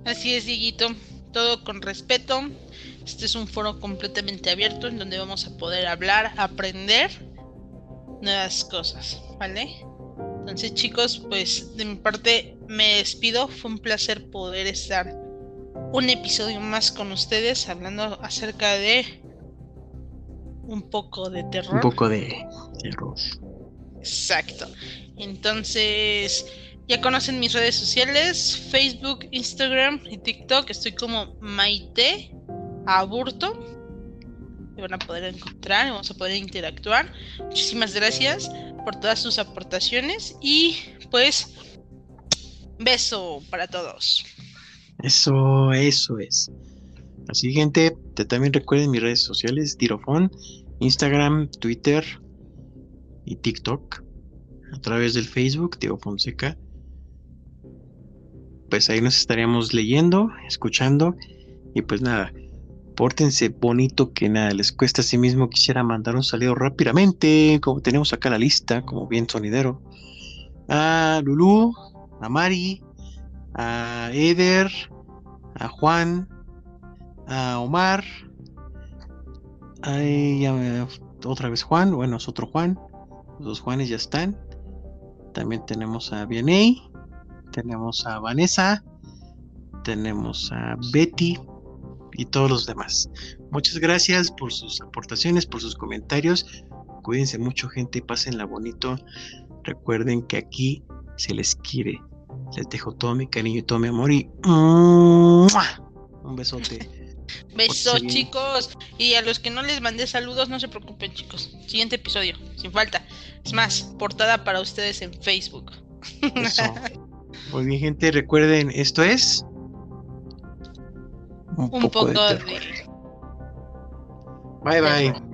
Así es, Dieguito. Todo con respeto. Este es un foro completamente abierto en donde vamos a poder hablar, aprender nuevas cosas, ¿vale? Entonces, chicos, pues de mi parte me despido. Fue un placer poder estar un episodio más con ustedes hablando acerca de un poco de terror. Un poco de terror. Exacto. Entonces, ya conocen mis redes sociales, Facebook, Instagram y TikTok. Estoy como Maite Aburto. Me van a poder encontrar, vamos a poder interactuar. Muchísimas gracias por todas sus aportaciones y pues beso para todos. Eso, eso es. Así gente, te también recuerden mis redes sociales, Tirofón, Instagram, Twitter y TikTok. A través del Facebook, Tiro Fonseca. Pues ahí nos estaríamos leyendo, escuchando. Y pues nada, pórtense bonito que nada les cuesta a sí mismo. Quisiera mandar un saludo rápidamente, como tenemos acá la lista, como bien sonidero. A Lulu, a Mari, a Eder, a Juan, a Omar. Me, otra vez Juan, bueno, es otro Juan. Los dos Juanes ya están. También tenemos a Vianey, tenemos a Vanessa, tenemos a Betty y todos los demás. Muchas gracias por sus aportaciones, por sus comentarios. Cuídense mucho, gente, pásenla bonito. Recuerden que aquí se les quiere. Les dejo todo mi cariño y todo mi amor y un besote. Besos, chicos. Y a los que no les mandé saludos, no se preocupen, chicos. Siguiente episodio, sin falta. Es más, portada para ustedes en Facebook. Muy bien, gente. Recuerden, esto es. Un, poco, de. Bye, bye.